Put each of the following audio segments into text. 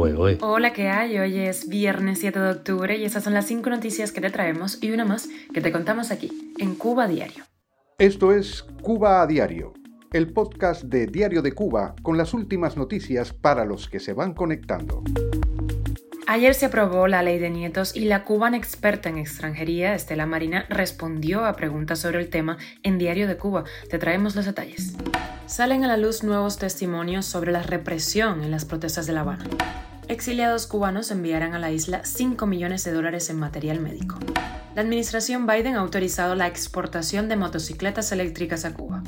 Hola, ¿qué hay? Hoy es viernes 7 de octubre y esas son las cinco noticias que te traemos y una más que te contamos aquí, en Cuba Diario. Esto es Cuba a Diario, el podcast de Diario de Cuba con las últimas noticias para los que se van conectando. Ayer se aprobó la ley de nietos y la cubana experta en extranjería, Estela Marina, respondió a preguntas sobre el tema en Diario de Cuba. Te traemos los detalles. Salen a la luz nuevos testimonios sobre la represión en las protestas de La Habana. Exiliados cubanos enviarán a la isla 5 millones de dólares en material médico. La administración Biden ha autorizado la exportación de motocicletas eléctricas a Cuba.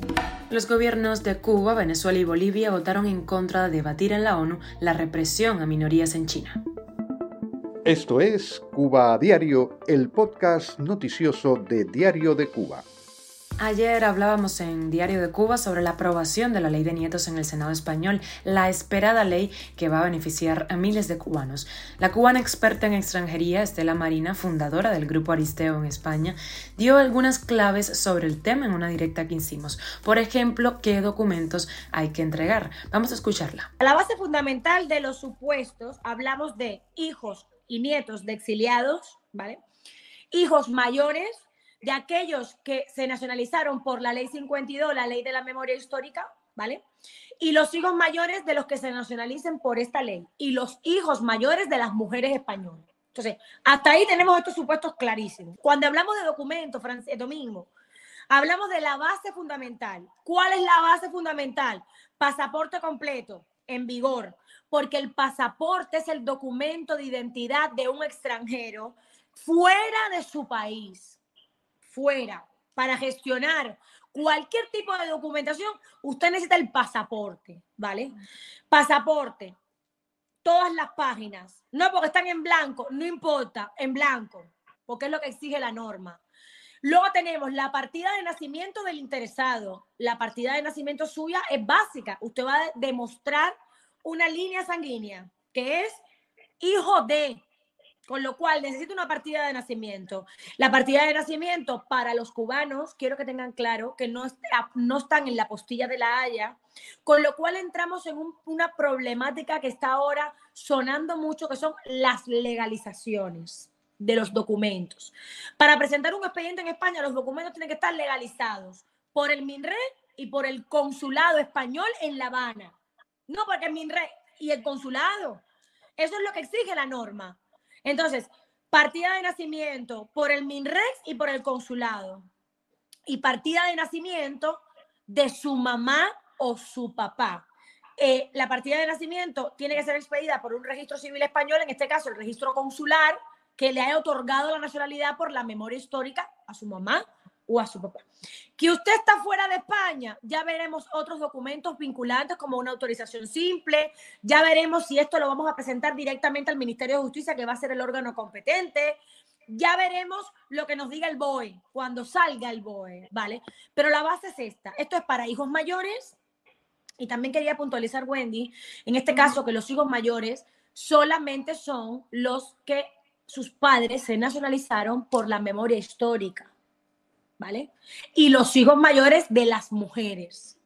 Los gobiernos de Cuba, Venezuela y Bolivia votaron en contra de debatir en la ONU la represión a minorías en China. Esto es Cuba a Diario, el podcast noticioso de Diario de Cuba. Ayer hablábamos en Diario de Cuba sobre la aprobación de la ley de nietos en el Senado español, la esperada ley que va a beneficiar a miles de cubanos. La cubana experta en extranjería, Estela Marina, fundadora del Grupo Aristeo en España, dio algunas claves sobre el tema en una directa que hicimos. Por ejemplo, qué documentos hay que entregar. Vamos a escucharla. A la base fundamental de los supuestos hablamos de hijos y nietos de exiliados, ¿vale? Hijos mayores de aquellos que se nacionalizaron por la ley 52, la ley de la memoria histórica, ¿vale? Y los hijos mayores de los que se nacionalicen por esta ley y los hijos mayores de las mujeres españolas. Entonces, hasta ahí tenemos estos supuestos clarísimos. Cuando hablamos de documentos, Francis, Domingo, hablamos de la base fundamental. ¿Cuál es la base fundamental? Pasaporte completo, en vigor, porque el pasaporte es el documento de identidad de un extranjero fuera de su país, fuera, para gestionar cualquier tipo de documentación, usted necesita el pasaporte, ¿vale? Pasaporte, todas las páginas, no porque están en blanco, no importa, en blanco, porque es lo que exige la norma. Luego tenemos la partida de nacimiento del interesado. La partida de nacimiento suya es básica. Usted va a demostrar una línea sanguínea, que es hijo de, con lo cual necesita una partida de nacimiento. La partida de nacimiento para los cubanos, quiero que tengan claro que no, no están en la postilla de la Haya, con lo cual entramos en una problemática que está ahora sonando mucho, que son las legalizaciones de los documentos. Para presentar un expediente en España, los documentos tienen que estar legalizados por el MINRE y por el Consulado Español en La Habana. No, porque el MINRE y el consulado. Eso es lo que exige la norma. Entonces, partida de nacimiento por el MINREX y por el consulado. Y partida de nacimiento de su mamá o su papá. Eh, la partida de nacimiento tiene que ser expedida por un registro civil español, en este caso el registro consular, que le haya otorgado la nacionalidad por la memoria histórica a su mamá o a su papá. Que usted está fuera de España, ya veremos otros documentos vinculantes como una autorización simple, ya veremos si esto lo vamos a presentar directamente al Ministerio de Justicia, que va a ser el órgano competente, ya veremos lo que nos diga el BOE cuando salga el BOE, ¿vale? Pero la base es esta, esto es para hijos mayores y también quería puntualizar, Wendy, en este caso que los hijos mayores solamente son los que sus padres se nacionalizaron por la memoria histórica. ¿Vale? Y los hijos mayores de las mujeres,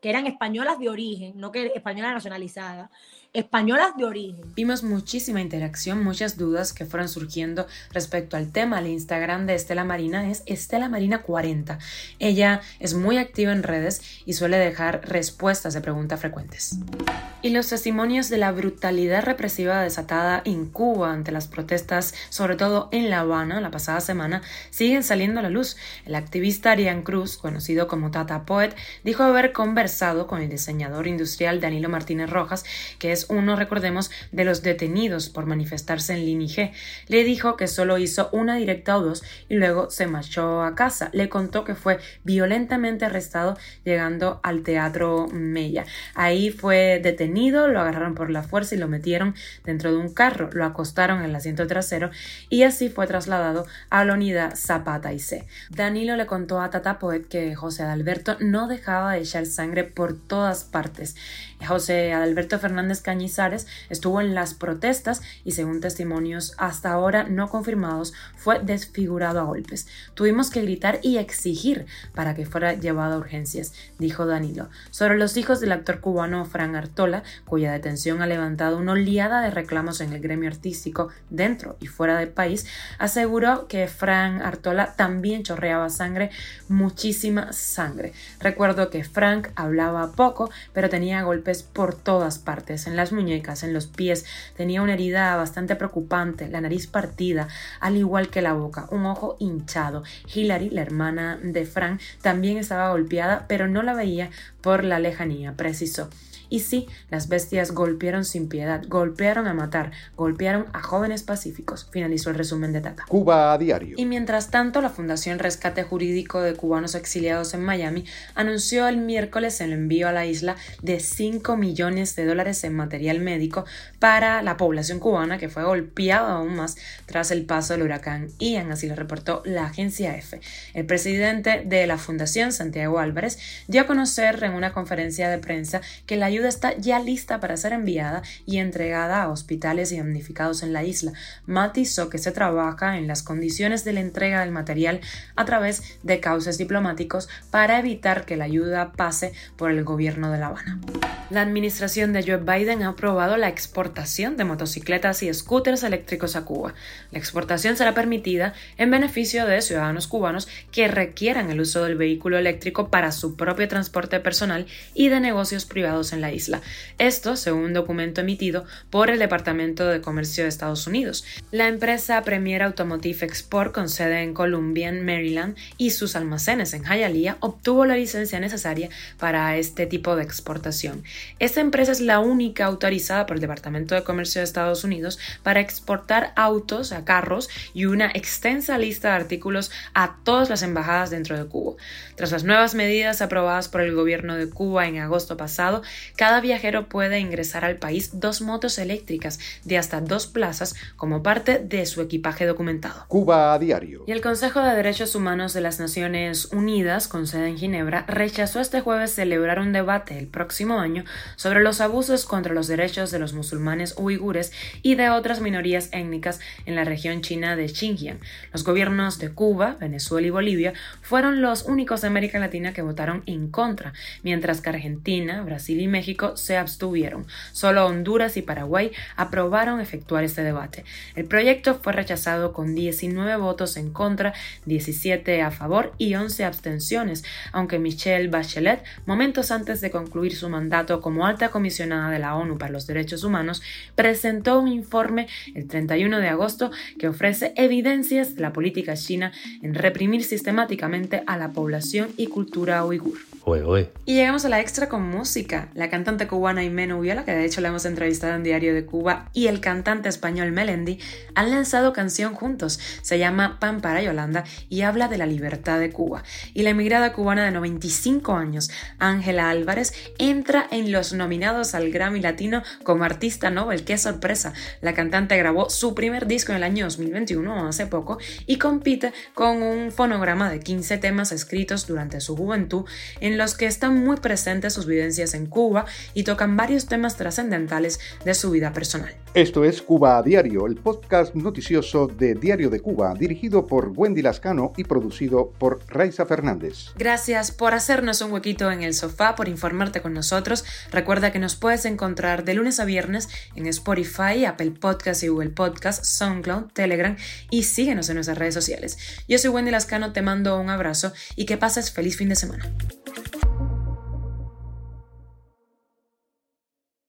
que eran españolas de origen, no que española nacionalizada, españolas de origen. Vimos muchísima interacción, muchas dudas que fueron surgiendo respecto al tema. El Instagram de Estela Marina es Estela Marina 40. Ella es muy activa en redes y suele dejar respuestas de preguntas frecuentes. Y los testimonios de la brutalidad represiva desatada en Cuba ante las protestas, sobre todo en La Habana la pasada semana, siguen saliendo a la luz. El activista Arián Cruz, conocido como Tata Poet, dijo haber conversado con el diseñador industrial Danilo Martínez Rojas, que es uno, recordemos, de los detenidos por manifestarse en Linige. Le dijo que solo hizo una directa o dos y luego se marchó a casa. Le contó que fue violentamente arrestado llegando al Teatro Mella. Ahí fue detenido, lo agarraron por la fuerza y lo metieron dentro de un carro, lo acostaron en el asiento trasero y así fue trasladado a la unidad Zapata y C. Danilo le contó a Tata Poet que José Adalberto no dejaba de echar sangre por todas partes. José Adalberto Fernández Cañas Estuvo en las protestas y según testimonios hasta ahora no confirmados fue desfigurado a golpes. Tuvimos que gritar y exigir para que fuera llevado a urgencias, dijo Danilo. Sobre los hijos del actor cubano Fran Artola, cuya detención ha levantado una oleada de reclamos en el gremio artístico dentro y fuera del país, aseguró que Fran Artola también chorreaba sangre, muchísima sangre. Recuerdo que Frank hablaba poco, pero tenía golpes por todas partes, las muñecas, en los pies, tenía una herida bastante preocupante, la nariz partida, al igual que la boca, un ojo hinchado. Hillary, la hermana de Frank, también estaba golpeada, pero no la veía por la lejanía, precisó. Y sí, las bestias golpearon sin piedad, golpearon a matar, golpearon a jóvenes pacíficos, finalizó el resumen de Tata. Cuba a diario. Y mientras tanto, la Fundación Rescate Jurídico de Cubanos Exiliados en Miami anunció el miércoles el envío a la isla de 5 millones de dólares en material médico para la población cubana que fue golpeada aún más tras el paso del huracán Ian, así lo reportó la agencia EFE. El presidente de la Fundación, Santiago Álvarez, dio a conocer en una conferencia de prensa que la ayuda está ya lista para ser enviada y entregada a hospitales y damnificados en la isla. Matizó que se trabaja en las condiciones de la entrega del material a través de cauces diplomáticos para evitar que la ayuda pase por el gobierno de La Habana. La administración de Joe Biden ha aprobado la exportación de motocicletas y scooters eléctricos a Cuba. La exportación será permitida en beneficio de ciudadanos cubanos que requieran el uso del vehículo eléctrico para su propio transporte personal y de negocios privados en la isla. Esto según un documento emitido por el Departamento de Comercio de Estados Unidos. La empresa Premier Automotive Export, con sede en Columbia, Maryland, y sus almacenes en Hialeah, obtuvo la licencia necesaria para este tipo de exportación. Esta empresa es la única autorizada por el Departamento de Comercio de Estados Unidos para exportar autos a carros y una extensa lista de artículos a todas las embajadas dentro de Cuba. Tras las nuevas medidas aprobadas por el gobierno de Cuba en agosto pasado, cada viajero puede ingresar al país dos motos eléctricas de hasta dos plazas como parte de su equipaje documentado. Cuba a diario. Y el Consejo de Derechos Humanos de las Naciones Unidas, con sede en Ginebra, rechazó este jueves celebrar un debate el próximo año sobre los abusos contra los derechos de los musulmanes uigures y de otras minorías étnicas en la región china de Xinjiang. Los gobiernos de Cuba, Venezuela y Bolivia fueron los únicos de América Latina que votaron en contra, mientras que Argentina, Brasil y México se abstuvieron. Solo Honduras y Paraguay aprobaron efectuar este debate. El proyecto fue rechazado con 19 votos en contra, 17 a favor y 11 abstenciones, aunque Michelle Bachelet, momentos antes de concluir su mandato como alta comisionada de la ONU para los Derechos Humanos, presentó un informe el 31 de agosto que ofrece evidencias de la política china en reprimir sistemáticamente a la población y cultura uigur. Y llegamos a la extra con música. La cantante cubana Imeno Viola, que de hecho la hemos entrevistado en Diario de Cuba, y el cantante español Melendi han lanzado canción juntos. Se llama Pan para Yolanda y habla de la libertad de Cuba. Y la emigrada cubana de 95 años, Ángela Álvarez, entra en los nominados al Grammy Latino como artista Nobel. ¡Qué sorpresa! La cantante grabó su primer disco en el año 2021, hace poco, y compite con un fonograma de 15 temas escritos durante su juventud en los que están muy presentes sus vivencias en Cuba y tocan varios temas trascendentales de su vida personal. Esto es Cuba a Diario, el podcast noticioso de Diario de Cuba, dirigido por Wendy Lascano y producido por Raiza Fernández. Gracias por hacernos un huequito en el sofá, por informarte con nosotros. Recuerda que nos puedes encontrar de lunes a viernes en Spotify, Apple Podcasts y Google Podcasts, SoundCloud, Telegram y síguenos en nuestras redes sociales. Yo soy Wendy Lascano, te mando un abrazo y que pases feliz fin de semana.